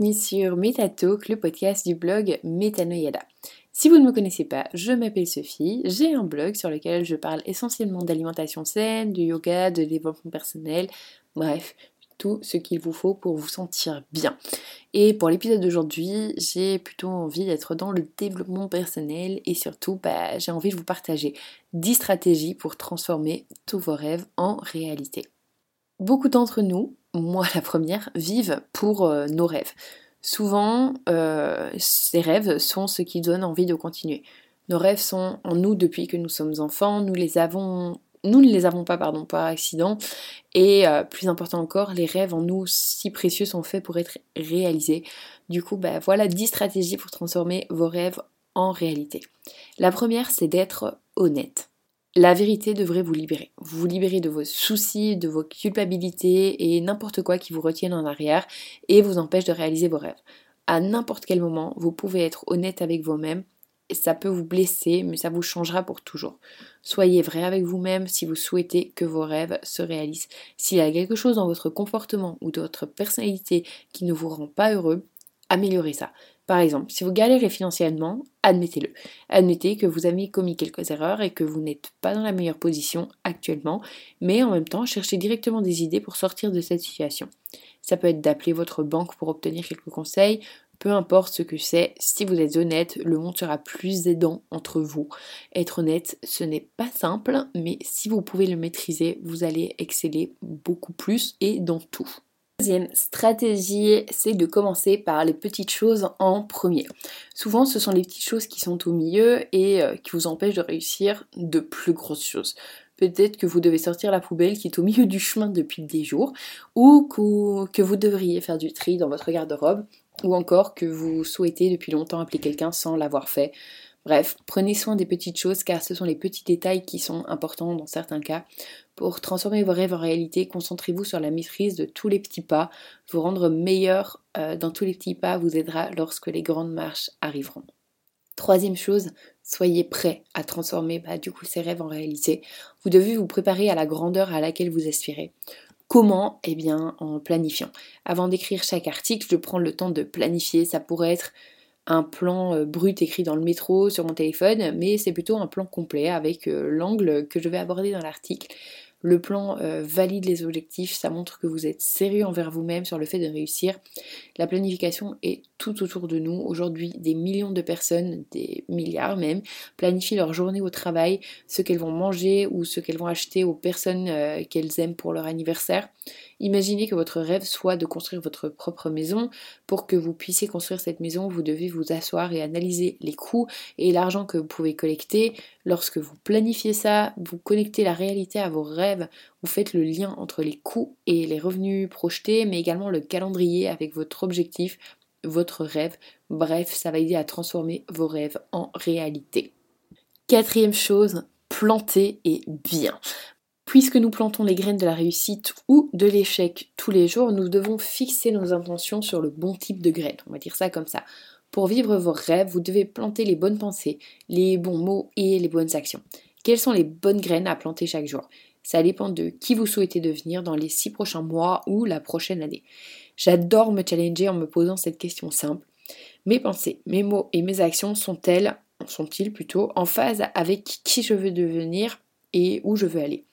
bienvenue sur MetaTalk, le podcast du blog Metanoyada. Si vous ne me connaissez pas, je m'appelle Sophie, j'ai un blog sur lequel je parle essentiellement d'alimentation saine, du yoga, de développement personnel, bref, tout ce qu'il vous faut pour vous sentir bien. Et pour l'épisode d'aujourd'hui, j'ai plutôt envie d'être dans le développement personnel et surtout, bah, j'ai envie de vous partager 10 stratégies pour transformer tous vos rêves en réalité. Beaucoup d'entre nous, moi la première, vivent pour euh, nos rêves. Souvent, euh, ces rêves sont ce qui donne envie de continuer. Nos rêves sont en nous depuis que nous sommes enfants, nous les avons nous ne les avons pas pardon par accident et euh, plus important encore les rêves en nous si précieux sont faits pour être réalisés du coup bah, voilà 10 stratégies pour transformer vos rêves en réalité la première c'est d'être honnête la vérité devrait vous libérer. Vous libérer de vos soucis, de vos culpabilités et n'importe quoi qui vous retienne en arrière et vous empêche de réaliser vos rêves. À n'importe quel moment, vous pouvez être honnête avec vous-même. Ça peut vous blesser, mais ça vous changera pour toujours. Soyez vrai avec vous-même si vous souhaitez que vos rêves se réalisent. S'il y a quelque chose dans votre comportement ou dans votre personnalité qui ne vous rend pas heureux, améliorez ça. Par exemple, si vous galérez financièrement, admettez-le. Admettez que vous avez commis quelques erreurs et que vous n'êtes pas dans la meilleure position actuellement, mais en même temps, cherchez directement des idées pour sortir de cette situation. Ça peut être d'appeler votre banque pour obtenir quelques conseils, peu importe ce que c'est, si vous êtes honnête, le monde sera plus aidant entre vous. Être honnête, ce n'est pas simple, mais si vous pouvez le maîtriser, vous allez exceller beaucoup plus et dans tout. Deuxième stratégie, c'est de commencer par les petites choses en premier. Souvent, ce sont les petites choses qui sont au milieu et euh, qui vous empêchent de réussir de plus grosses choses. Peut-être que vous devez sortir la poubelle qui est au milieu du chemin depuis des jours, ou que vous devriez faire du tri dans votre garde-robe, ou encore que vous souhaitez depuis longtemps appeler quelqu'un sans l'avoir fait. Bref, prenez soin des petites choses car ce sont les petits détails qui sont importants dans certains cas. Pour transformer vos rêves en réalité, concentrez-vous sur la maîtrise de tous les petits pas. Vous rendre meilleur euh, dans tous les petits pas vous aidera lorsque les grandes marches arriveront. Troisième chose, soyez prêt à transformer bah, du coup ces rêves en réalité. Vous devez vous préparer à la grandeur à laquelle vous aspirez. Comment? Eh bien en planifiant. Avant d'écrire chaque article, je prends le temps de planifier. Ça pourrait être un plan euh, brut écrit dans le métro sur mon téléphone, mais c'est plutôt un plan complet avec euh, l'angle que je vais aborder dans l'article. Le plan euh, valide les objectifs, ça montre que vous êtes sérieux envers vous-même sur le fait de réussir. La planification est tout autour de nous. Aujourd'hui, des millions de personnes, des milliards même, planifient leur journée au travail, ce qu'elles vont manger ou ce qu'elles vont acheter aux personnes qu'elles aiment pour leur anniversaire. Imaginez que votre rêve soit de construire votre propre maison. Pour que vous puissiez construire cette maison, vous devez vous asseoir et analyser les coûts et l'argent que vous pouvez collecter. Lorsque vous planifiez ça, vous connectez la réalité à vos rêves, vous faites le lien entre les coûts et les revenus projetés, mais également le calendrier avec votre objectif, votre rêve. Bref, ça va aider à transformer vos rêves en réalité. Quatrième chose, planter et bien. Puisque nous plantons les graines de la réussite ou de l'échec tous les jours, nous devons fixer nos intentions sur le bon type de graines. On va dire ça comme ça. Pour vivre vos rêves, vous devez planter les bonnes pensées, les bons mots et les bonnes actions. Quelles sont les bonnes graines à planter chaque jour? Ça dépend de qui vous souhaitez devenir dans les six prochains mois ou la prochaine année. J'adore me challenger en me posant cette question simple. Mes pensées, mes mots et mes actions sont-elles, sont-ils plutôt, en phase avec qui je veux devenir? Et où je veux aller.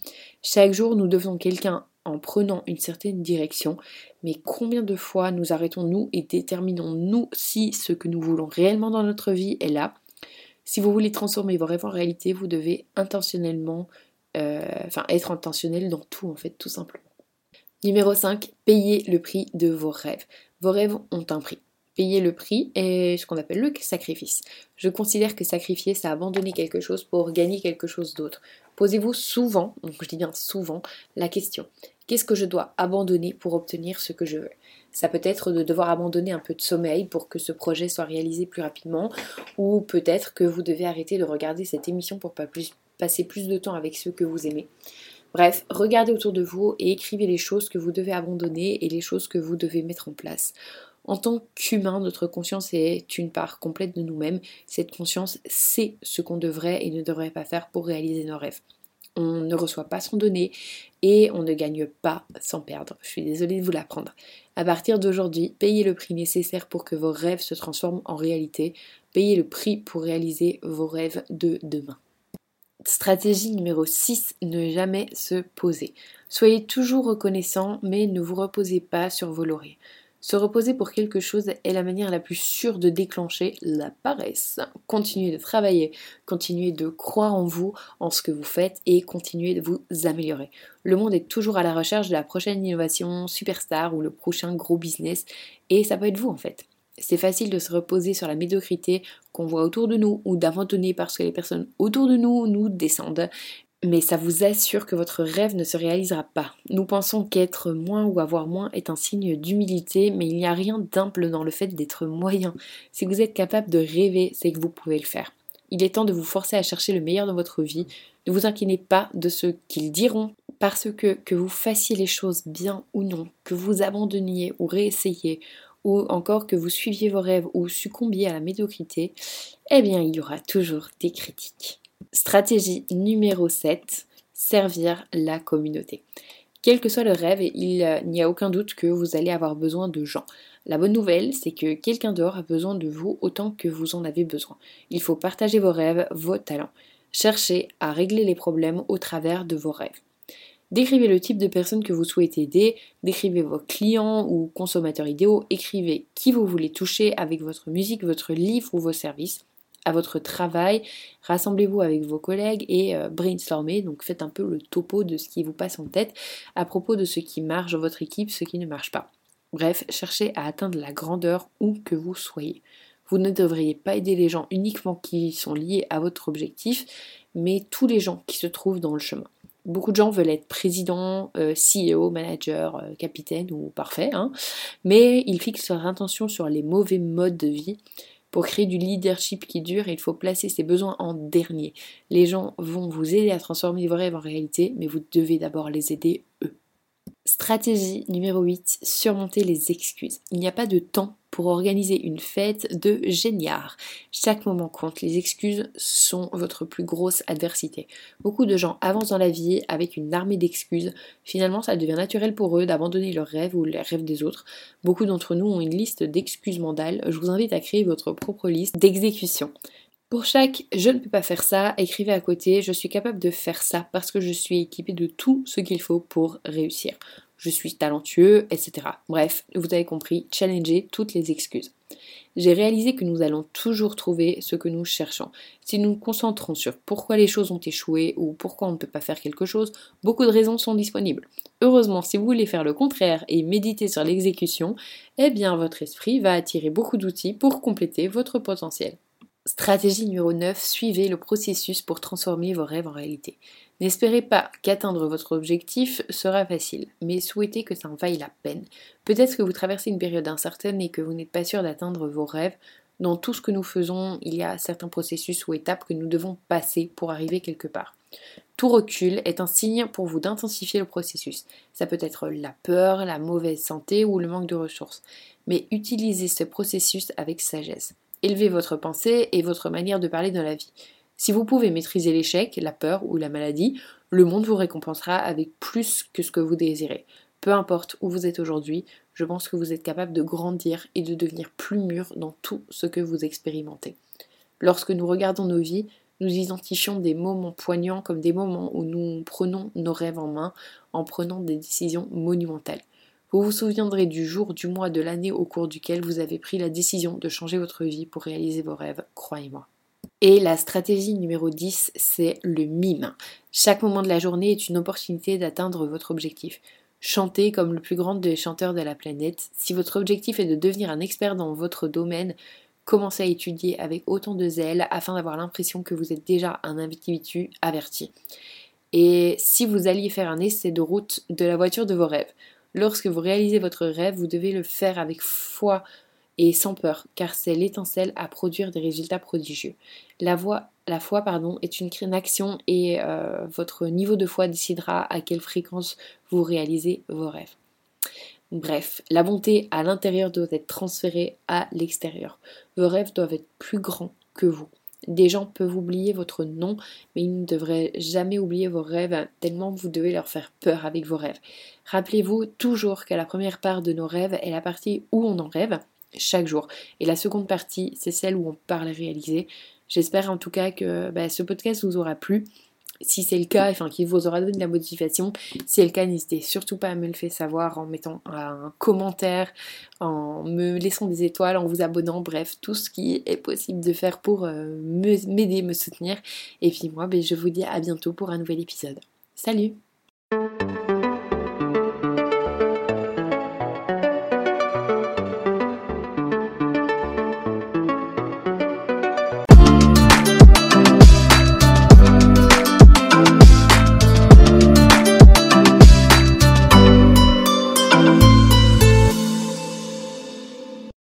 Chaque jour, nous devenons quelqu'un en prenant une certaine direction, mais combien de fois nous arrêtons-nous et déterminons-nous si ce que nous voulons réellement dans notre vie est là? Si vous voulez transformer vos rêves en réalité, vous devez intentionnellement, euh, enfin être intentionnel dans tout en fait, tout simplement. Numéro 5, payez le prix de vos rêves. Vos rêves ont un prix payer le prix est ce qu'on appelle le sacrifice. Je considère que sacrifier, c'est abandonner quelque chose pour gagner quelque chose d'autre. Posez-vous souvent, donc je dis bien souvent, la question qu'est-ce que je dois abandonner pour obtenir ce que je veux? Ça peut être de devoir abandonner un peu de sommeil pour que ce projet soit réalisé plus rapidement, ou peut-être que vous devez arrêter de regarder cette émission pour pas passer plus de temps avec ceux que vous aimez. Bref, regardez autour de vous et écrivez les choses que vous devez abandonner et les choses que vous devez mettre en place. En tant qu'humain, notre conscience est une part complète de nous-mêmes. Cette conscience sait ce qu'on devrait et ne devrait pas faire pour réaliser nos rêves. on ne reçoit pas sans donner et on ne gagne pas sans perdre. Je suis désolée de vous l'apprendre. À partir d'aujourd'hui, payez le prix nécessaire pour que vos rêves se transforment en réalité. Payez le prix pour réaliser vos rêves de demain. Stratégie numéro 6, ne jamais se poser. Soyez toujours reconnaissant, mais ne vous reposez pas sur vos lauriers. Se reposer pour quelque chose est la manière la plus sûre de déclencher la paresse. Continuez de travailler, continuez de croire en vous, en ce que vous faites et continuez de vous améliorer. Le monde est toujours à la recherche de la prochaine innovation superstar ou le prochain gros business et ça peut être vous en fait. C'est facile de se reposer sur la médiocrité qu'on voit autour de nous ou d'abandonner parce que les personnes autour de nous nous descendent mais ça vous assure que votre rêve ne se réalisera pas. Nous pensons qu'être moins ou avoir moins est un signe d'humilité, mais il n'y a rien d'imple dans le fait d'être moyen. Si vous êtes capable de rêver, c'est que vous pouvez le faire. Il est temps de vous forcer à chercher le meilleur dans votre vie. Ne vous inquiétez pas de ce qu'ils diront, parce que que vous fassiez les choses bien ou non, que vous abandonniez ou réessayiez, ou encore que vous suiviez vos rêves ou succombiez à la médiocrité, eh bien il y aura toujours des critiques. Stratégie numéro 7, servir la communauté. Quel que soit le rêve, il n'y a aucun doute que vous allez avoir besoin de gens. La bonne nouvelle, c'est que quelqu'un dehors a besoin de vous autant que vous en avez besoin. Il faut partager vos rêves, vos talents. Cherchez à régler les problèmes au travers de vos rêves. Décrivez le type de personne que vous souhaitez aider, décrivez vos clients ou consommateurs idéaux, écrivez qui vous voulez toucher avec votre musique, votre livre ou vos services à votre travail, rassemblez-vous avec vos collègues et euh, brainstormez, donc faites un peu le topo de ce qui vous passe en tête à propos de ce qui marche dans votre équipe, ce qui ne marche pas. Bref, cherchez à atteindre la grandeur où que vous soyez. Vous ne devriez pas aider les gens uniquement qui sont liés à votre objectif, mais tous les gens qui se trouvent dans le chemin. Beaucoup de gens veulent être président, euh, CEO, manager, euh, capitaine ou parfait, hein, mais ils fixent leur intention sur les mauvais modes de vie pour créer du leadership qui dure, il faut placer ses besoins en dernier. Les gens vont vous aider à transformer vos rêves en réalité, mais vous devez d'abord les aider eux. Stratégie numéro 8, surmonter les excuses. Il n'y a pas de temps pour organiser une fête de géniard. Chaque moment compte, les excuses sont votre plus grosse adversité. Beaucoup de gens avancent dans la vie avec une armée d'excuses. Finalement, ça devient naturel pour eux d'abandonner leurs rêves ou les rêves des autres. Beaucoup d'entre nous ont une liste d'excuses mandales. Je vous invite à créer votre propre liste d'exécution. Pour chaque je ne peux pas faire ça, écrivez à côté je suis capable de faire ça parce que je suis équipé de tout ce qu'il faut pour réussir. Je suis talentueux, etc. Bref, vous avez compris, challenger toutes les excuses. J'ai réalisé que nous allons toujours trouver ce que nous cherchons. Si nous nous concentrons sur pourquoi les choses ont échoué ou pourquoi on ne peut pas faire quelque chose, beaucoup de raisons sont disponibles. Heureusement, si vous voulez faire le contraire et méditer sur l'exécution, eh bien votre esprit va attirer beaucoup d'outils pour compléter votre potentiel. Stratégie numéro 9, suivez le processus pour transformer vos rêves en réalité. N'espérez pas qu'atteindre votre objectif sera facile, mais souhaitez que ça en vaille la peine. Peut-être que vous traversez une période incertaine et que vous n'êtes pas sûr d'atteindre vos rêves. Dans tout ce que nous faisons, il y a certains processus ou étapes que nous devons passer pour arriver quelque part. Tout recul est un signe pour vous d'intensifier le processus. Ça peut être la peur, la mauvaise santé ou le manque de ressources. Mais utilisez ce processus avec sagesse. Élevez votre pensée et votre manière de parler dans la vie. Si vous pouvez maîtriser l'échec, la peur ou la maladie, le monde vous récompensera avec plus que ce que vous désirez. Peu importe où vous êtes aujourd'hui, je pense que vous êtes capable de grandir et de devenir plus mûr dans tout ce que vous expérimentez. Lorsque nous regardons nos vies, nous identifions des moments poignants comme des moments où nous prenons nos rêves en main en prenant des décisions monumentales. Vous vous souviendrez du jour, du mois, de l'année au cours duquel vous avez pris la décision de changer votre vie pour réaliser vos rêves, croyez-moi. Et la stratégie numéro 10, c'est le mime. Chaque moment de la journée est une opportunité d'atteindre votre objectif. Chantez comme le plus grand des chanteurs de la planète. Si votre objectif est de devenir un expert dans votre domaine, commencez à étudier avec autant de zèle afin d'avoir l'impression que vous êtes déjà un individu averti. Et si vous alliez faire un essai de route de la voiture de vos rêves, Lorsque vous réalisez votre rêve, vous devez le faire avec foi et sans peur, car c'est l'étincelle à produire des résultats prodigieux. La, foi pardon, est une, action et euh, votre niveau de foi décidera à quelle fréquence vous réalisez vos rêves. Bref, la bonté à l'intérieur doit être transférée à l'extérieur. Vos rêves doivent être plus grands que vous. Des gens peuvent oublier votre nom, mais ils ne devraient jamais oublier vos rêves, tellement vous devez leur faire peur avec vos rêves. Rappelez-vous toujours que la première part de nos rêves est la partie où on en rêve, chaque jour. Et la seconde partie, c'est celle où on parle réaliser. J'espère en tout cas que bah, ce podcast vous aura plu. Si c'est le cas, enfin qu'il vous aura donné de la motivation, si c'est le cas, n'hésitez surtout pas à me le faire savoir en mettant un commentaire, en me laissant des étoiles, en vous abonnant, bref, tout ce qui est possible de faire pour euh, m'aider, me soutenir. Et puis moi, ben, je vous dis à bientôt pour un nouvel épisode. Salut